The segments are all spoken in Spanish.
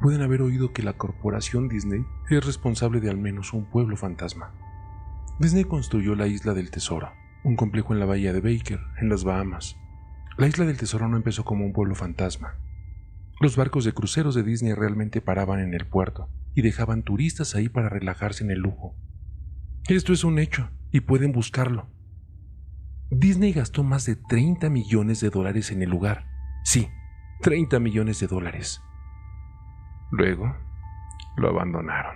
Pueden haber oído que la corporación Disney es responsable de al menos un pueblo fantasma. Disney construyó la Isla del Tesoro, un complejo en la bahía de Baker, en las Bahamas. La Isla del Tesoro no empezó como un pueblo fantasma. Los barcos de cruceros de Disney realmente paraban en el puerto y dejaban turistas ahí para relajarse en el lujo. Esto es un hecho y pueden buscarlo. Disney gastó más de 30 millones de dólares en el lugar. Sí, 30 millones de dólares. Luego, lo abandonaron.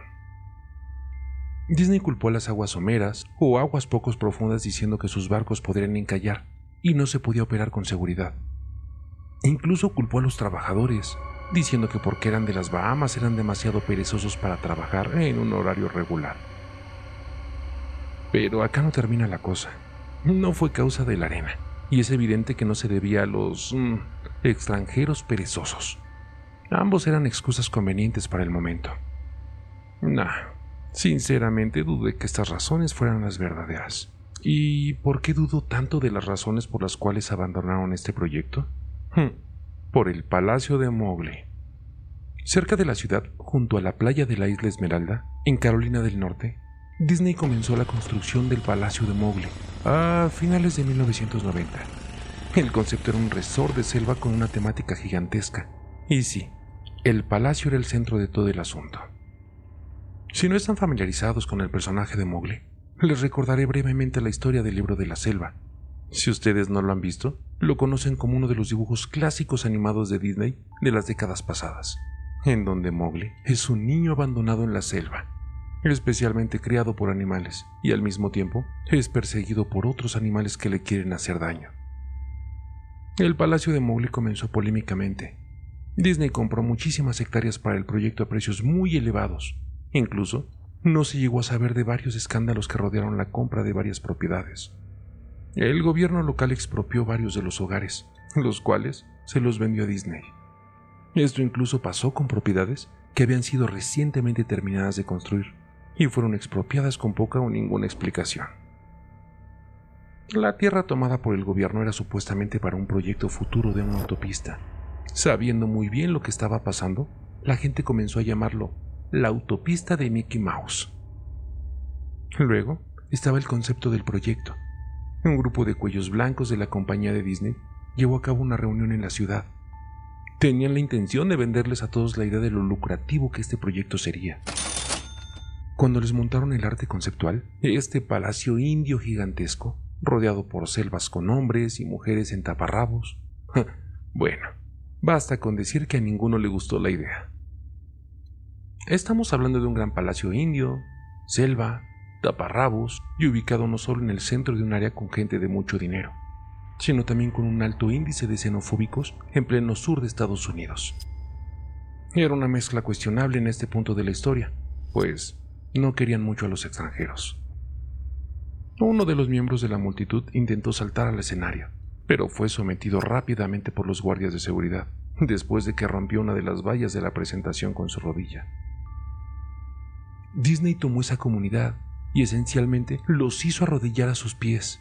Disney culpó a las aguas someras o aguas pocos profundas diciendo que sus barcos podrían encallar y no se podía operar con seguridad. Incluso culpó a los trabajadores, diciendo que porque eran de las Bahamas eran demasiado perezosos para trabajar en un horario regular. Pero acá no termina la cosa no fue causa de la arena, y es evidente que no se debía a los mm, extranjeros perezosos. Ambos eran excusas convenientes para el momento. Nah, sinceramente dudé que estas razones fueran las verdaderas. ¿Y por qué dudo tanto de las razones por las cuales abandonaron este proyecto? Hmm, por el Palacio de Mowgli. Cerca de la ciudad, junto a la playa de la isla Esmeralda, en Carolina del Norte, Disney comenzó la construcción del Palacio de Mowgli a finales de 1990. El concepto era un resort de selva con una temática gigantesca. Y sí, el palacio era el centro de todo el asunto. Si no están familiarizados con el personaje de Mowgli, les recordaré brevemente la historia del libro de la selva. Si ustedes no lo han visto, lo conocen como uno de los dibujos clásicos animados de Disney de las décadas pasadas, en donde Mowgli es un niño abandonado en la selva especialmente criado por animales, y al mismo tiempo es perseguido por otros animales que le quieren hacer daño. El palacio de Mowgli comenzó polémicamente. Disney compró muchísimas hectáreas para el proyecto a precios muy elevados. Incluso, no se llegó a saber de varios escándalos que rodearon la compra de varias propiedades. El gobierno local expropió varios de los hogares, los cuales se los vendió a Disney. Esto incluso pasó con propiedades que habían sido recientemente terminadas de construir y fueron expropiadas con poca o ninguna explicación. La tierra tomada por el gobierno era supuestamente para un proyecto futuro de una autopista. Sabiendo muy bien lo que estaba pasando, la gente comenzó a llamarlo la autopista de Mickey Mouse. Luego estaba el concepto del proyecto. Un grupo de cuellos blancos de la compañía de Disney llevó a cabo una reunión en la ciudad. Tenían la intención de venderles a todos la idea de lo lucrativo que este proyecto sería. Cuando les montaron el arte conceptual, este palacio indio gigantesco, rodeado por selvas con hombres y mujeres en taparrabos. bueno, basta con decir que a ninguno le gustó la idea. Estamos hablando de un gran palacio indio, selva, taparrabos y ubicado no solo en el centro de un área con gente de mucho dinero, sino también con un alto índice de xenofóbicos en pleno sur de Estados Unidos. Era una mezcla cuestionable en este punto de la historia, pues no querían mucho a los extranjeros. Uno de los miembros de la multitud intentó saltar al escenario, pero fue sometido rápidamente por los guardias de seguridad, después de que rompió una de las vallas de la presentación con su rodilla. Disney tomó esa comunidad y esencialmente los hizo arrodillar a sus pies.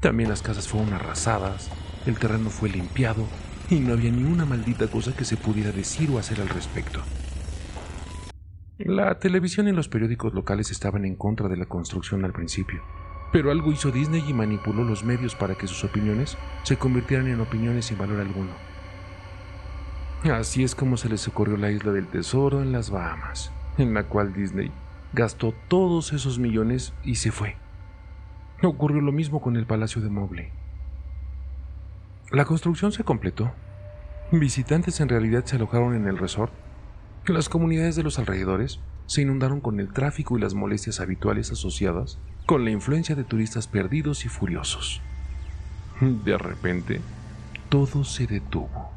También las casas fueron arrasadas, el terreno fue limpiado y no había ni una maldita cosa que se pudiera decir o hacer al respecto. La televisión y los periódicos locales estaban en contra de la construcción al principio, pero algo hizo Disney y manipuló los medios para que sus opiniones se convirtieran en opiniones sin valor alguno. Así es como se les ocurrió la isla del tesoro en las Bahamas, en la cual Disney gastó todos esos millones y se fue. Ocurrió lo mismo con el Palacio de Mowgli. La construcción se completó. Visitantes en realidad se alojaron en el resort las comunidades de los alrededores se inundaron con el tráfico y las molestias habituales asociadas con la influencia de turistas perdidos y furiosos. De repente, todo se detuvo.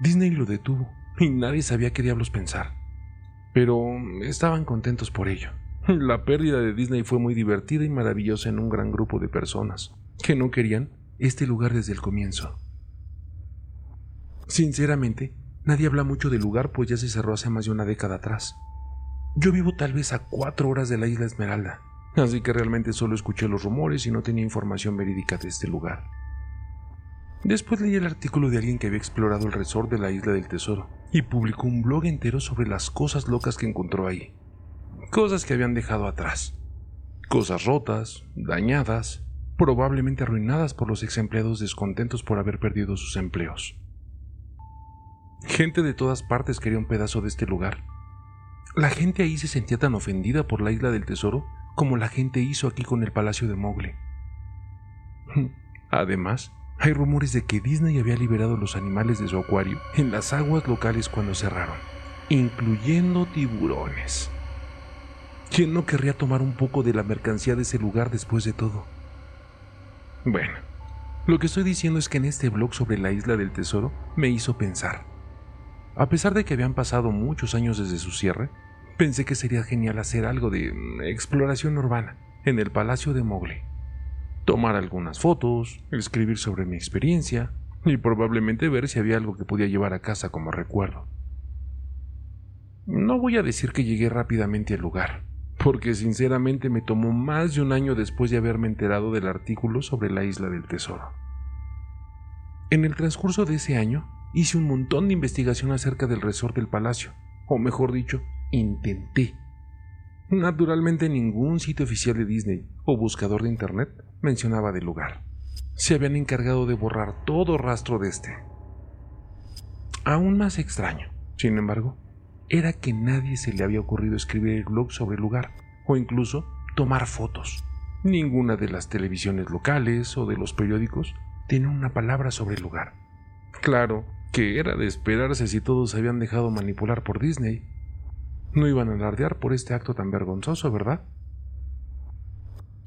Disney lo detuvo y nadie sabía qué diablos pensar. Pero estaban contentos por ello. La pérdida de Disney fue muy divertida y maravillosa en un gran grupo de personas que no querían este lugar desde el comienzo. Sinceramente, Nadie habla mucho del lugar pues ya se cerró hace más de una década atrás. Yo vivo tal vez a cuatro horas de la isla Esmeralda, así que realmente solo escuché los rumores y no tenía información verídica de este lugar. Después leí el artículo de alguien que había explorado el resort de la isla del tesoro y publicó un blog entero sobre las cosas locas que encontró ahí. Cosas que habían dejado atrás. Cosas rotas, dañadas, probablemente arruinadas por los ex empleados descontentos por haber perdido sus empleos. Gente de todas partes quería un pedazo de este lugar. La gente ahí se sentía tan ofendida por la isla del tesoro como la gente hizo aquí con el palacio de Mowgli. Además, hay rumores de que Disney había liberado los animales de su acuario en las aguas locales cuando cerraron, incluyendo tiburones. ¿Quién no querría tomar un poco de la mercancía de ese lugar después de todo? Bueno, lo que estoy diciendo es que en este blog sobre la isla del tesoro me hizo pensar. A pesar de que habían pasado muchos años desde su cierre, pensé que sería genial hacer algo de mm, exploración urbana en el Palacio de Mowgli. Tomar algunas fotos, escribir sobre mi experiencia y probablemente ver si había algo que podía llevar a casa como recuerdo. No voy a decir que llegué rápidamente al lugar, porque sinceramente me tomó más de un año después de haberme enterado del artículo sobre la isla del tesoro. En el transcurso de ese año, hice un montón de investigación acerca del resort del palacio, o mejor dicho, intenté. Naturalmente ningún sitio oficial de Disney o buscador de Internet mencionaba del lugar. Se habían encargado de borrar todo rastro de este. Aún más extraño, sin embargo, era que nadie se le había ocurrido escribir el blog sobre el lugar, o incluso tomar fotos. Ninguna de las televisiones locales o de los periódicos tenía una palabra sobre el lugar. Claro, que era de esperarse si todos se habían dejado manipular por Disney. No iban a alardear por este acto tan vergonzoso, ¿verdad?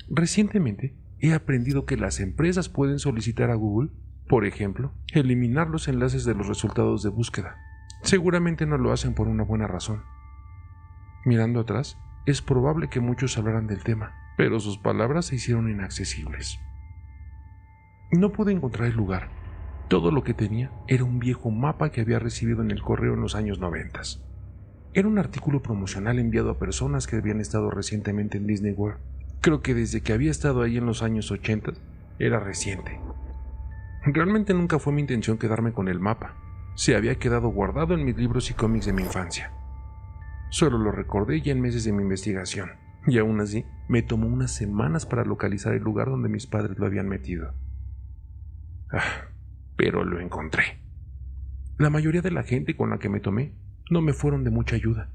Recientemente he aprendido que las empresas pueden solicitar a Google, por ejemplo, eliminar los enlaces de los resultados de búsqueda. Seguramente no lo hacen por una buena razón. Mirando atrás, es probable que muchos hablaran del tema, pero sus palabras se hicieron inaccesibles. No pude encontrar el lugar, todo lo que tenía era un viejo mapa que había recibido en el correo en los años 90. Era un artículo promocional enviado a personas que habían estado recientemente en Disney World. Creo que desde que había estado ahí en los años 80 era reciente. Realmente nunca fue mi intención quedarme con el mapa. Se había quedado guardado en mis libros y cómics de mi infancia. Solo lo recordé ya en meses de mi investigación, y aún así me tomó unas semanas para localizar el lugar donde mis padres lo habían metido. Ah, pero lo encontré. La mayoría de la gente con la que me tomé no me fueron de mucha ayuda,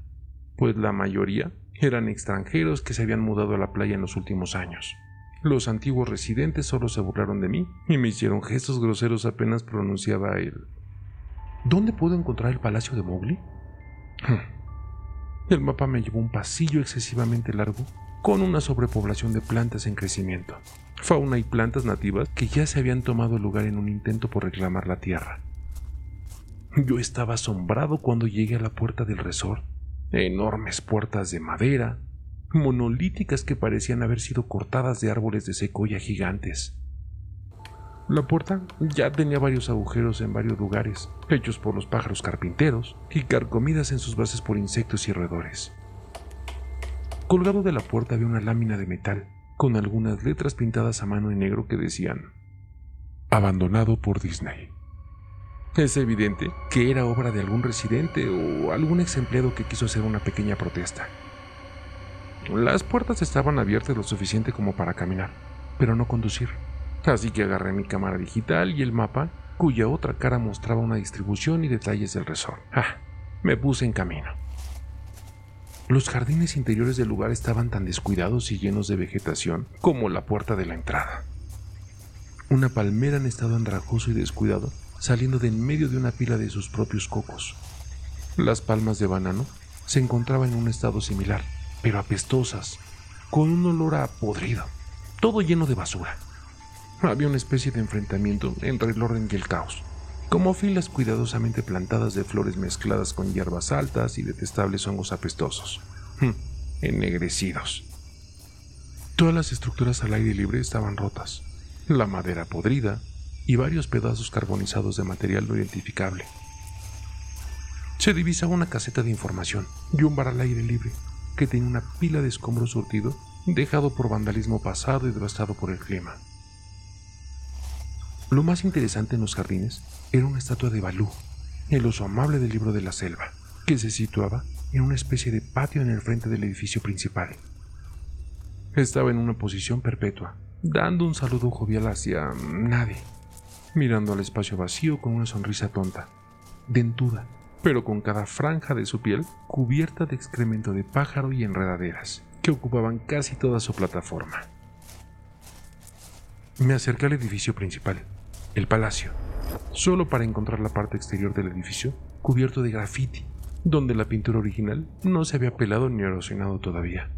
pues la mayoría eran extranjeros que se habían mudado a la playa en los últimos años. Los antiguos residentes solo se burlaron de mí y me hicieron gestos groseros apenas pronunciaba él. ¿Dónde puedo encontrar el palacio de Mowgli? El mapa me llevó un pasillo excesivamente largo con una sobrepoblación de plantas en crecimiento fauna y plantas nativas que ya se habían tomado lugar en un intento por reclamar la tierra. Yo estaba asombrado cuando llegué a la puerta del resort. Enormes puertas de madera, monolíticas que parecían haber sido cortadas de árboles de secoya gigantes. La puerta ya tenía varios agujeros en varios lugares, hechos por los pájaros carpinteros y carcomidas en sus bases por insectos y roedores. Colgado de la puerta había una lámina de metal con algunas letras pintadas a mano en negro que decían Abandonado por Disney. Es evidente que era obra de algún residente o algún ex empleado que quiso hacer una pequeña protesta. Las puertas estaban abiertas lo suficiente como para caminar, pero no conducir. Así que agarré mi cámara digital y el mapa, cuya otra cara mostraba una distribución y detalles del resort. Ah, me puse en camino. Los jardines interiores del lugar estaban tan descuidados y llenos de vegetación como la puerta de la entrada. Una palmera en estado andrajoso y descuidado saliendo de en medio de una pila de sus propios cocos. Las palmas de banano se encontraban en un estado similar, pero apestosas, con un olor a podrido, todo lleno de basura. Había una especie de enfrentamiento entre el orden y el caos como filas cuidadosamente plantadas de flores mezcladas con hierbas altas y detestables hongos apestosos, hmm, ennegrecidos. Todas las estructuras al aire libre estaban rotas, la madera podrida y varios pedazos carbonizados de material no identificable. Se divisaba una caseta de información y un bar al aire libre que tenía una pila de escombros surtido dejado por vandalismo pasado y devastado por el clima. Lo más interesante en los jardines era una estatua de Balú, el oso amable del libro de la selva, que se situaba en una especie de patio en el frente del edificio principal. Estaba en una posición perpetua, dando un saludo jovial hacia nadie, mirando al espacio vacío con una sonrisa tonta, dentuda, pero con cada franja de su piel cubierta de excremento de pájaro y enredaderas, que ocupaban casi toda su plataforma. Me acerqué al edificio principal, el palacio, solo para encontrar la parte exterior del edificio cubierto de graffiti, donde la pintura original no se había pelado ni erosionado todavía.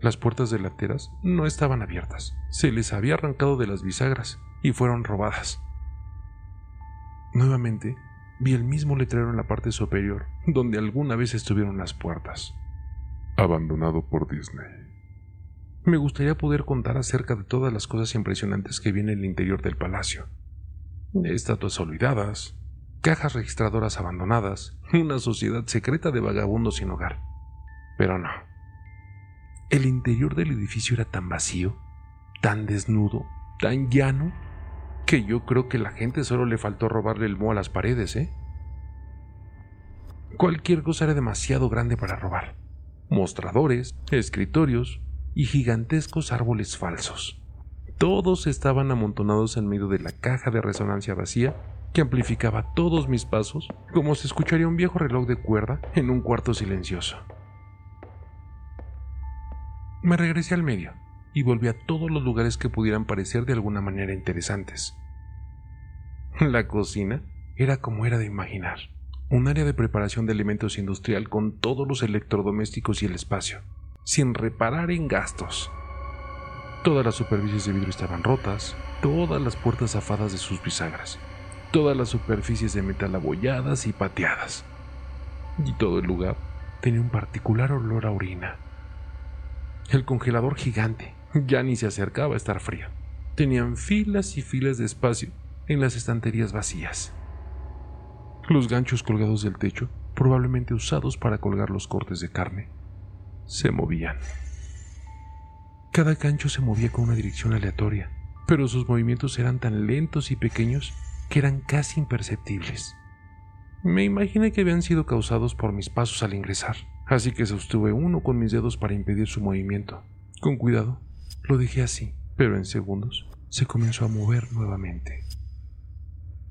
Las puertas delanteras no estaban abiertas, se les había arrancado de las bisagras y fueron robadas. Nuevamente, vi el mismo letrero en la parte superior, donde alguna vez estuvieron las puertas. Abandonado por Disney. Me gustaría poder contar acerca de todas las cosas impresionantes que vi en el interior del palacio. Estatuas olvidadas, cajas registradoras abandonadas, una sociedad secreta de vagabundos sin hogar. Pero no. El interior del edificio era tan vacío, tan desnudo, tan llano, que yo creo que la gente solo le faltó robarle el mo a las paredes, ¿eh? Cualquier cosa era demasiado grande para robar. Mostradores, escritorios y gigantescos árboles falsos. Todos estaban amontonados en medio de la caja de resonancia vacía que amplificaba todos mis pasos como se escucharía un viejo reloj de cuerda en un cuarto silencioso. Me regresé al medio y volví a todos los lugares que pudieran parecer de alguna manera interesantes. La cocina era como era de imaginar, un área de preparación de alimentos industrial con todos los electrodomésticos y el espacio, sin reparar en gastos. Todas las superficies de vidrio estaban rotas, todas las puertas zafadas de sus bisagras, todas las superficies de metal abolladas y pateadas. Y todo el lugar tenía un particular olor a orina el congelador gigante ya ni se acercaba a estar frío. Tenían filas y filas de espacio en las estanterías vacías. Los ganchos colgados del techo, probablemente usados para colgar los cortes de carne, se movían. Cada gancho se movía con una dirección aleatoria, pero sus movimientos eran tan lentos y pequeños que eran casi imperceptibles. Me imaginé que habían sido causados por mis pasos al ingresar así que sostuve uno con mis dedos para impedir su movimiento. Con cuidado, lo dejé así, pero en segundos se comenzó a mover nuevamente.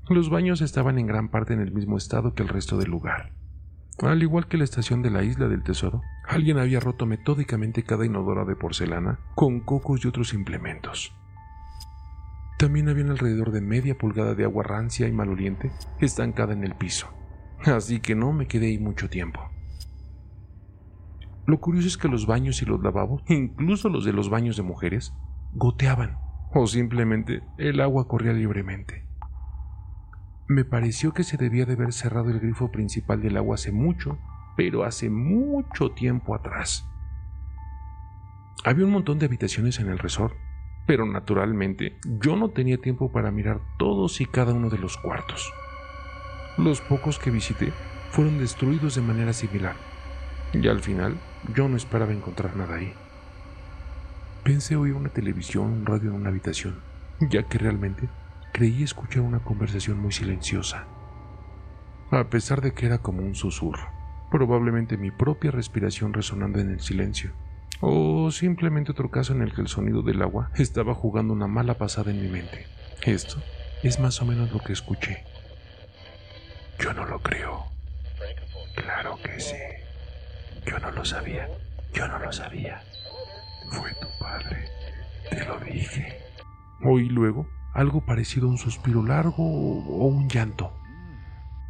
Los baños estaban en gran parte en el mismo estado que el resto del lugar. Al igual que la estación de la isla del tesoro, alguien había roto metódicamente cada inodora de porcelana con cocos y otros implementos. También había alrededor de media pulgada de agua rancia y maloliente estancada en el piso, así que no me quedé ahí mucho tiempo. Lo curioso es que los baños y los lavabos, incluso los de los baños de mujeres, goteaban o simplemente el agua corría libremente. Me pareció que se debía de haber cerrado el grifo principal del agua hace mucho, pero hace mucho tiempo atrás. Había un montón de habitaciones en el resort, pero naturalmente yo no tenía tiempo para mirar todos y cada uno de los cuartos. Los pocos que visité fueron destruidos de manera similar, y al final yo no esperaba encontrar nada ahí. Pensé oír una televisión, un radio en una habitación, ya que realmente creí escuchar una conversación muy silenciosa. A pesar de que era como un susurro, probablemente mi propia respiración resonando en el silencio, o simplemente otro caso en el que el sonido del agua estaba jugando una mala pasada en mi mente. Esto es más o menos lo que escuché. Yo no lo creo. Claro que sí. Yo no lo sabía. Yo no lo sabía. Fue tu padre. Te lo dije. Oí luego algo parecido a un suspiro largo o un llanto.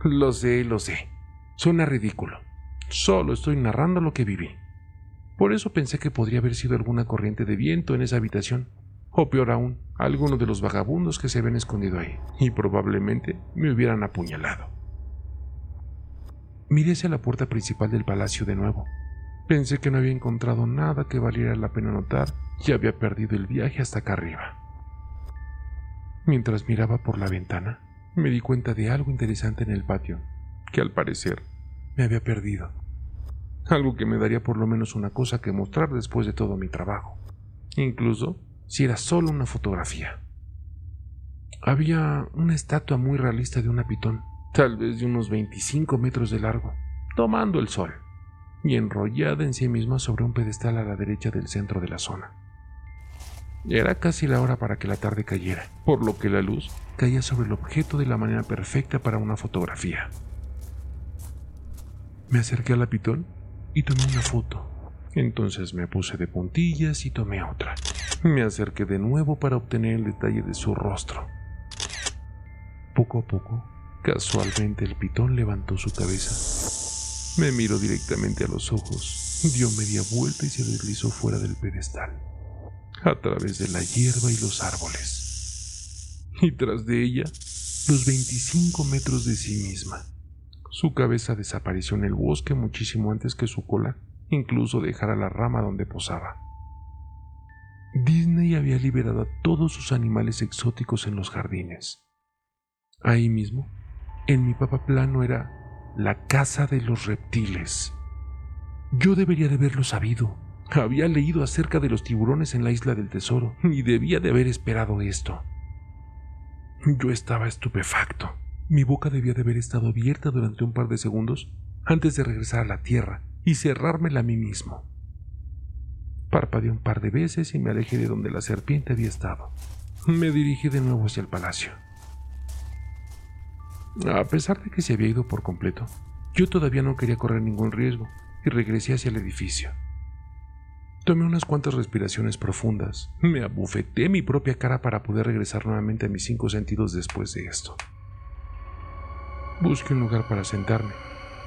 Lo sé, lo sé. Suena ridículo. Solo estoy narrando lo que viví. Por eso pensé que podría haber sido alguna corriente de viento en esa habitación, o peor aún, alguno de los vagabundos que se habían escondido ahí, y probablemente me hubieran apuñalado. Miré hacia la puerta principal del palacio de nuevo. Pensé que no había encontrado nada que valiera la pena notar y había perdido el viaje hasta acá arriba. Mientras miraba por la ventana, me di cuenta de algo interesante en el patio, que al parecer me había perdido. Algo que me daría por lo menos una cosa que mostrar después de todo mi trabajo, incluso si era solo una fotografía. Había una estatua muy realista de una pitón, tal vez de unos 25 metros de largo, tomando el sol y enrollada en sí misma sobre un pedestal a la derecha del centro de la zona. Era casi la hora para que la tarde cayera, por lo que la luz caía sobre el objeto de la manera perfecta para una fotografía. Me acerqué a la pitón y tomé una foto. Entonces me puse de puntillas y tomé otra. Me acerqué de nuevo para obtener el detalle de su rostro. Poco a poco, casualmente el pitón levantó su cabeza. Me miró directamente a los ojos, dio media vuelta y se deslizó fuera del pedestal, a través de la hierba y los árboles. Y tras de ella, los 25 metros de sí misma. Su cabeza desapareció en el bosque muchísimo antes que su cola incluso dejara la rama donde posaba. Disney había liberado a todos sus animales exóticos en los jardines. Ahí mismo, en mi papá plano era la casa de los reptiles. Yo debería de haberlo sabido. Había leído acerca de los tiburones en la isla del tesoro y debía de haber esperado esto. Yo estaba estupefacto. Mi boca debía de haber estado abierta durante un par de segundos antes de regresar a la tierra y cerrármela a mí mismo. Parpadeé un par de veces y me alejé de donde la serpiente había estado. Me dirigí de nuevo hacia el palacio. A pesar de que se había ido por completo, yo todavía no quería correr ningún riesgo y regresé hacia el edificio. Tomé unas cuantas respiraciones profundas, me abufeté mi propia cara para poder regresar nuevamente a mis cinco sentidos después de esto. Busqué un lugar para sentarme,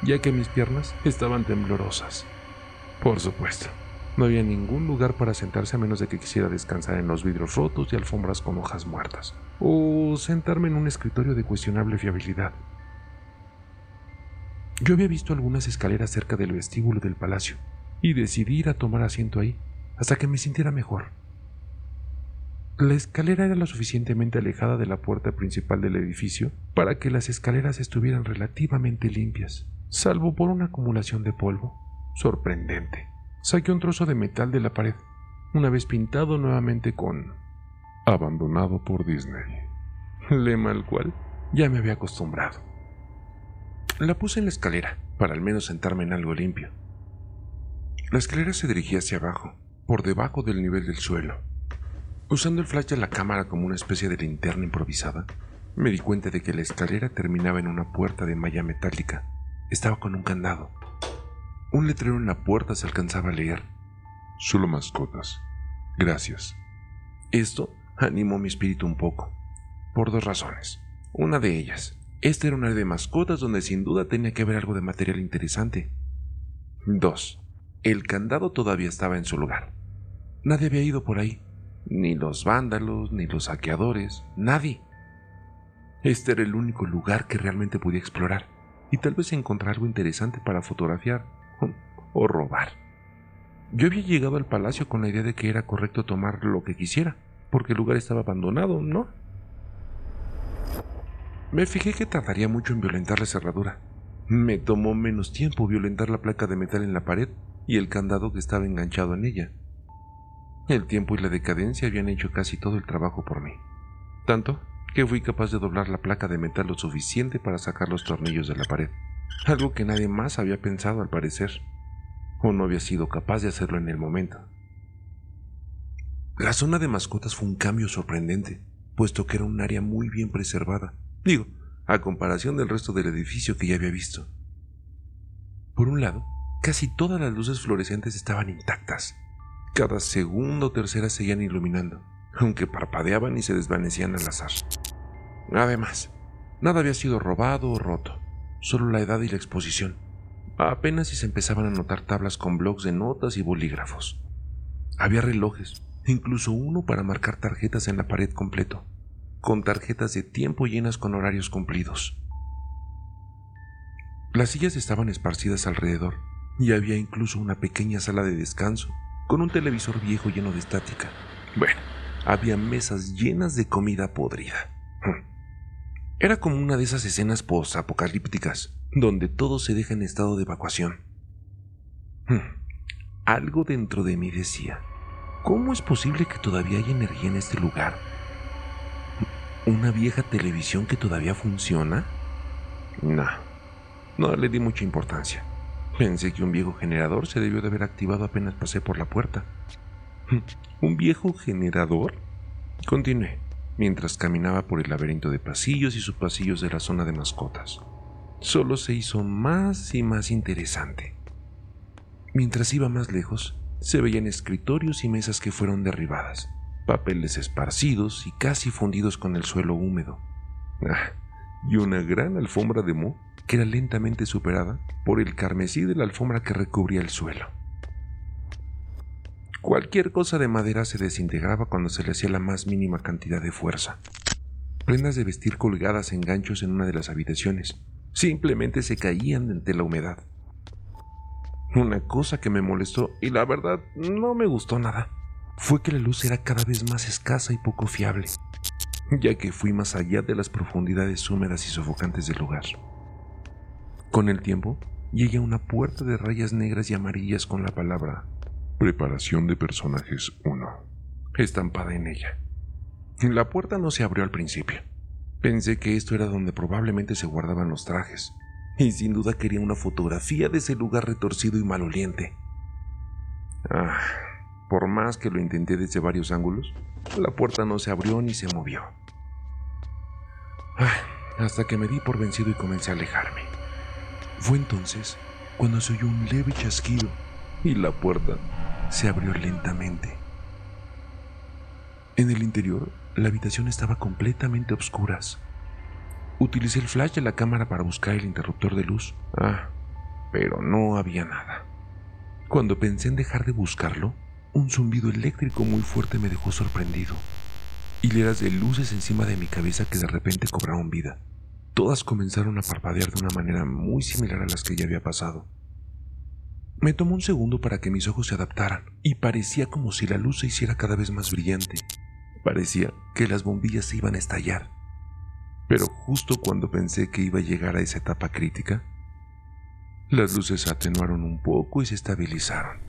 ya que mis piernas estaban temblorosas. Por supuesto, no había ningún lugar para sentarse a menos de que quisiera descansar en los vidrios rotos y alfombras con hojas muertas, o sentarme en un escritorio de cuestionable fiabilidad. Yo había visto algunas escaleras cerca del vestíbulo del palacio, y decidí ir a tomar asiento ahí hasta que me sintiera mejor. La escalera era lo suficientemente alejada de la puerta principal del edificio para que las escaleras estuvieran relativamente limpias, salvo por una acumulación de polvo. Sorprendente. Saqué un trozo de metal de la pared, una vez pintado nuevamente con abandonado por Disney, lema al cual ya me había acostumbrado. La puse en la escalera, para al menos sentarme en algo limpio. La escalera se dirigía hacia abajo, por debajo del nivel del suelo. Usando el flash de la cámara como una especie de linterna improvisada, me di cuenta de que la escalera terminaba en una puerta de malla metálica. Estaba con un candado. Un letrero en la puerta se alcanzaba a leer. Solo mascotas. Gracias. Esto animó mi espíritu un poco, por dos razones. Una de ellas, este era un área de mascotas donde sin duda tenía que haber algo de material interesante. Dos, el candado todavía estaba en su lugar. Nadie había ido por ahí ni los vándalos, ni los saqueadores, nadie. Este era el único lugar que realmente podía explorar y tal vez encontrar algo interesante para fotografiar o, robar. Yo había llegado al palacio con la idea de que era correcto tomar lo que quisiera, porque el lugar estaba abandonado, ¿no? Me fijé que tardaría mucho en violentar la cerradura. Me tomó menos tiempo violentar la placa de metal en la pared y el candado que estaba enganchado en ella. El tiempo y la decadencia habían hecho casi todo el trabajo por mí. Tanto que fui capaz de doblar la placa de metal lo suficiente para sacar los tornillos de la pared. Algo que nadie más había pensado al parecer. O no había sido capaz de hacerlo en el momento. La zona de mascotas fue un cambio sorprendente, puesto que era un área muy bien preservada. Digo, a comparación del resto del edificio que ya había visto. Por un lado, casi todas las luces fluorescentes estaban intactas, cada segundo o tercera seguían iluminando, aunque parpadeaban y se desvanecían al azar. Además, nada había sido robado o roto, solo la edad y la exposición. Apenas si se empezaban a notar tablas con blocs de notas y bolígrafos. Había relojes, incluso uno para marcar tarjetas en la pared completo, con tarjetas de tiempo llenas con horarios cumplidos. Las sillas estaban esparcidas alrededor y había incluso una pequeña sala de descanso con un televisor viejo lleno de estática. Bueno, había mesas llenas de comida podrida. Hmm. Era como una de esas escenas post-apocalípticas, donde todo se deja en estado de evacuación. Hmm. Algo dentro de mí decía, ¿cómo es posible que todavía haya energía en este lugar? ¿Una vieja televisión que todavía funciona? No, no le di mucha importancia. Pensé que un viejo generador se debió de haber activado apenas pasé por la puerta. ¿Un viejo generador? Continué, mientras caminaba por el laberinto de pasillos y subpasillos de la zona de mascotas. Solo se hizo más y más interesante. Mientras iba más lejos, se veían escritorios y mesas que fueron derribadas, papeles esparcidos y casi fundidos con el suelo húmedo. Ah, y una gran alfombra de moho que era lentamente superada por el carmesí de la alfombra que recubría el suelo. Cualquier cosa de madera se desintegraba cuando se le hacía la más mínima cantidad de fuerza. Prendas de vestir colgadas en ganchos en una de las habitaciones simplemente se caían ante la humedad. Una cosa que me molestó y la verdad no me gustó nada fue que la luz era cada vez más escasa y poco fiable, ya que fui más allá de las profundidades húmedas y sofocantes del lugar. Con el tiempo, llegué a una puerta de rayas negras y amarillas con la palabra Preparación de personajes 1 estampada en ella. La puerta no se abrió al principio. Pensé que esto era donde probablemente se guardaban los trajes, y sin duda quería una fotografía de ese lugar retorcido y maloliente. Ah, por más que lo intenté desde varios ángulos, la puerta no se abrió ni se movió. Ah, hasta que me di por vencido y comencé a alejarme. Fue entonces cuando se oyó un leve chasquido y la puerta se abrió lentamente. En el interior, la habitación estaba completamente a oscuras. Utilicé el flash de la cámara para buscar el interruptor de luz. Ah, pero no había nada. Cuando pensé en dejar de buscarlo, un zumbido eléctrico muy fuerte me dejó sorprendido. Hileras de luces encima de mi cabeza que de repente cobraron vida. Todas comenzaron a parpadear de una manera muy similar a las que ya había pasado. Me tomó un segundo para que mis ojos se adaptaran y parecía como si la luz se hiciera cada vez más brillante. Parecía que las bombillas se iban a estallar. Pero justo cuando pensé que iba a llegar a esa etapa crítica, las luces atenuaron un poco y se estabilizaron.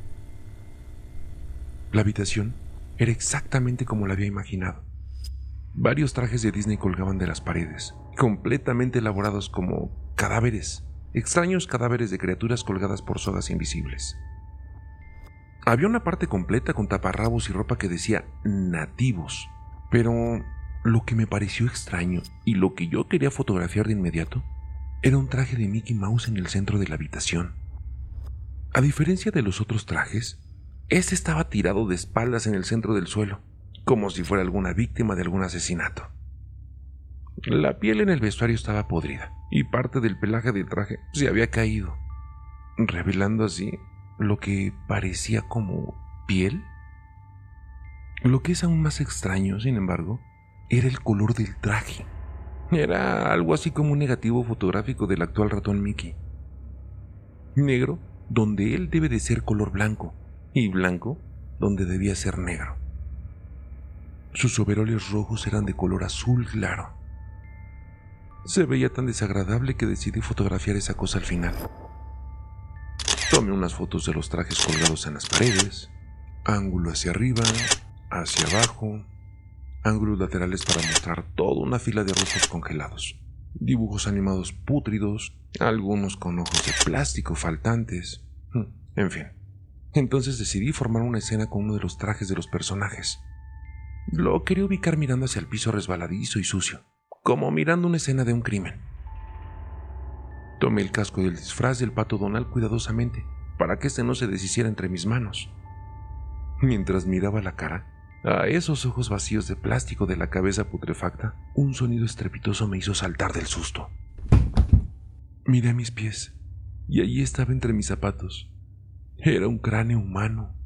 La habitación era exactamente como la había imaginado. Varios trajes de Disney colgaban de las paredes, completamente elaborados como cadáveres, extraños cadáveres de criaturas colgadas por sogas invisibles. Había una parte completa con taparrabos y ropa que decía nativos, pero lo que me pareció extraño y lo que yo quería fotografiar de inmediato era un traje de Mickey Mouse en el centro de la habitación. A diferencia de los otros trajes, este estaba tirado de espaldas en el centro del suelo, como si fuera alguna víctima de algún asesinato. La piel en el vestuario estaba podrida y parte del pelaje del traje se había caído, revelando así lo que parecía como piel. Lo que es aún más extraño, sin embargo, era el color del traje. Era algo así como un negativo fotográfico del actual ratón Mickey. Negro donde él debe de ser color blanco y blanco donde debía ser negro. Sus overoles rojos eran de color azul claro se veía tan desagradable que decidí fotografiar esa cosa al final. Tomé unas fotos de los trajes colgados en las paredes, ángulo hacia arriba, hacia abajo, ángulos laterales para mostrar toda una fila de rostros congelados, dibujos animados pútridos, algunos con ojos de plástico faltantes, hmm, en fin. Entonces decidí formar una escena con uno de los trajes de los personajes. Lo quería ubicar mirando hacia el piso resbaladizo y sucio como mirando una escena de un crimen. Tomé el casco del disfraz del pato Donald cuidadosamente para que este no se deshiciera entre mis manos. Mientras miraba la cara, a esos ojos vacíos de plástico de la cabeza putrefacta, un sonido estrepitoso me hizo saltar del susto. Miré a mis pies y allí estaba entre mis zapatos. Era un cráneo humano.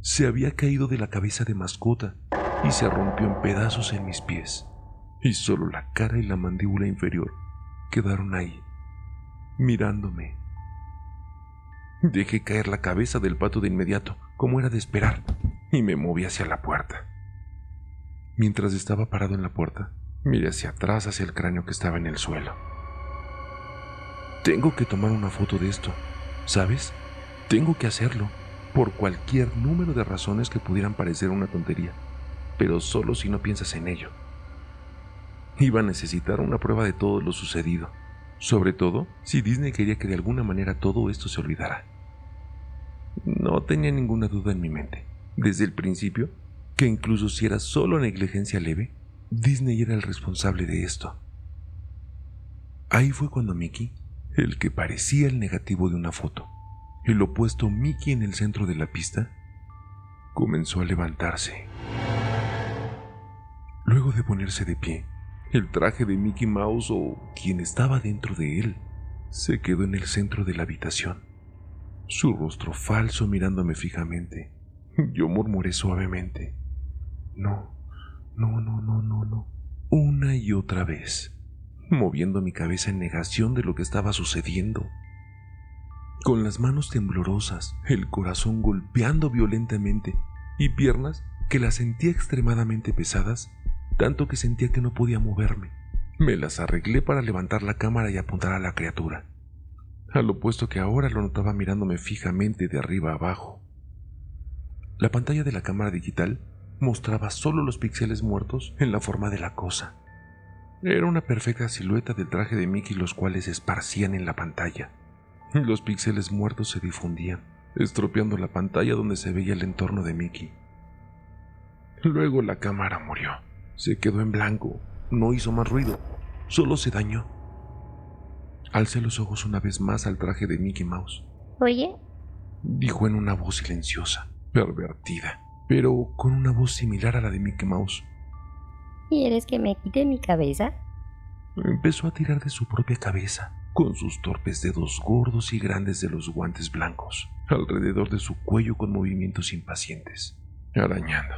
Se había caído de la cabeza de mascota y se rompió en pedazos en mis pies y solo la cara y la mandíbula inferior quedaron ahí, mirándome. Dejé caer la cabeza del pato de inmediato, como era de esperar, y me moví hacia la puerta. Mientras estaba parado en la puerta, miré hacia atrás hacia el cráneo que estaba en el suelo. Tengo que tomar una foto de esto, ¿sabes? Tengo que hacerlo, por cualquier número de razones que pudieran parecer una tontería, pero solo si no piensas en ello. Iba a necesitar una prueba de todo lo sucedido, sobre todo si Disney quería que de alguna manera todo esto se olvidara. No tenía ninguna duda en mi mente, desde el principio, que incluso si era solo negligencia leve, Disney era el responsable de esto. Ahí fue cuando Mickey, el que parecía el negativo de una foto, el opuesto Mickey en el centro de la pista, comenzó a levantarse. Luego de ponerse de pie, el traje de Mickey Mouse o quien estaba dentro de él se quedó en el centro de la habitación, su rostro falso mirándome fijamente. Yo murmuré suavemente, no, no, no, no, no, no, una y otra vez, moviendo mi cabeza en negación de lo que estaba sucediendo. Con las manos temblorosas, el corazón golpeando violentamente y piernas que las sentía extremadamente pesadas, tanto que sentía que no podía moverme. Me las arreglé para levantar la cámara y apuntar a la criatura, al opuesto que ahora lo notaba mirándome fijamente de arriba abajo. La pantalla de la cámara digital mostraba solo los píxeles muertos en la forma de la cosa. Era una perfecta silueta del traje de Mickey los cuales se esparcían en la pantalla. Los píxeles muertos se difundían, estropeando la pantalla donde se veía el entorno de Mickey. Luego la cámara murió. Se quedó en blanco, no hizo más ruido, solo se dañó. Alcé los ojos una vez más al traje de Mickey Mouse. Oye, Dijo en una voz silenciosa, pervertida, pero con una voz similar a la de Mickey Mouse. ¿quieres que me quite mi cabeza? Empezó a tirar de su propia cabeza, con sus torpes dedos gordos y grandes de los guantes blancos, alrededor de su cuello con movimientos impacientes, arañando,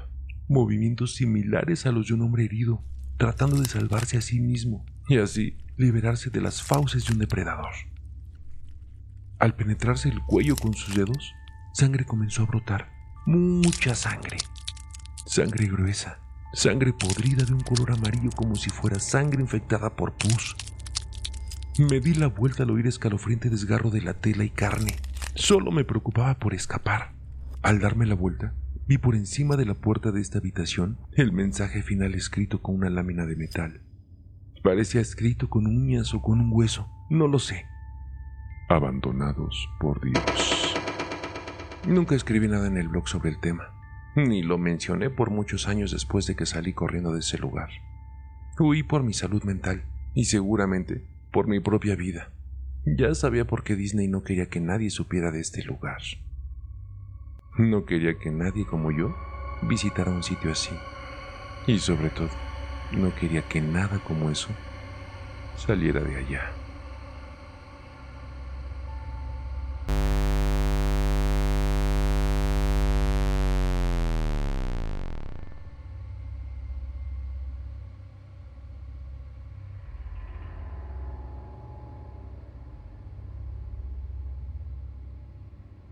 movimientos similares a los de un hombre herido, tratando de salvarse a sí mismo y así liberarse de las fauces de un depredador. Al penetrarse el cuello con sus dedos, sangre comenzó a brotar, mucha sangre, sangre gruesa, sangre podrida de un color amarillo como si fuera sangre infectada por pus. Me di la vuelta al oír escalofriante desgarro de la tela y carne. Solo me preocupaba por escapar. Al darme la vuelta, vi por encima de la puerta de esta habitación el mensaje final escrito con una lámina de metal. Parecía escrito con uñas o con un hueso, no lo sé. Abandonados por Dios. Nunca escribí nada en el blog sobre el tema, ni lo mencioné por muchos años después de que salí corriendo de ese lugar. Huí por mi salud mental y seguramente por mi propia vida. Ya sabía por qué Disney no quería que nadie supiera de este lugar. No quería que nadie como yo visitara un sitio así. Y sobre todo, no quería que nada como eso saliera de allá.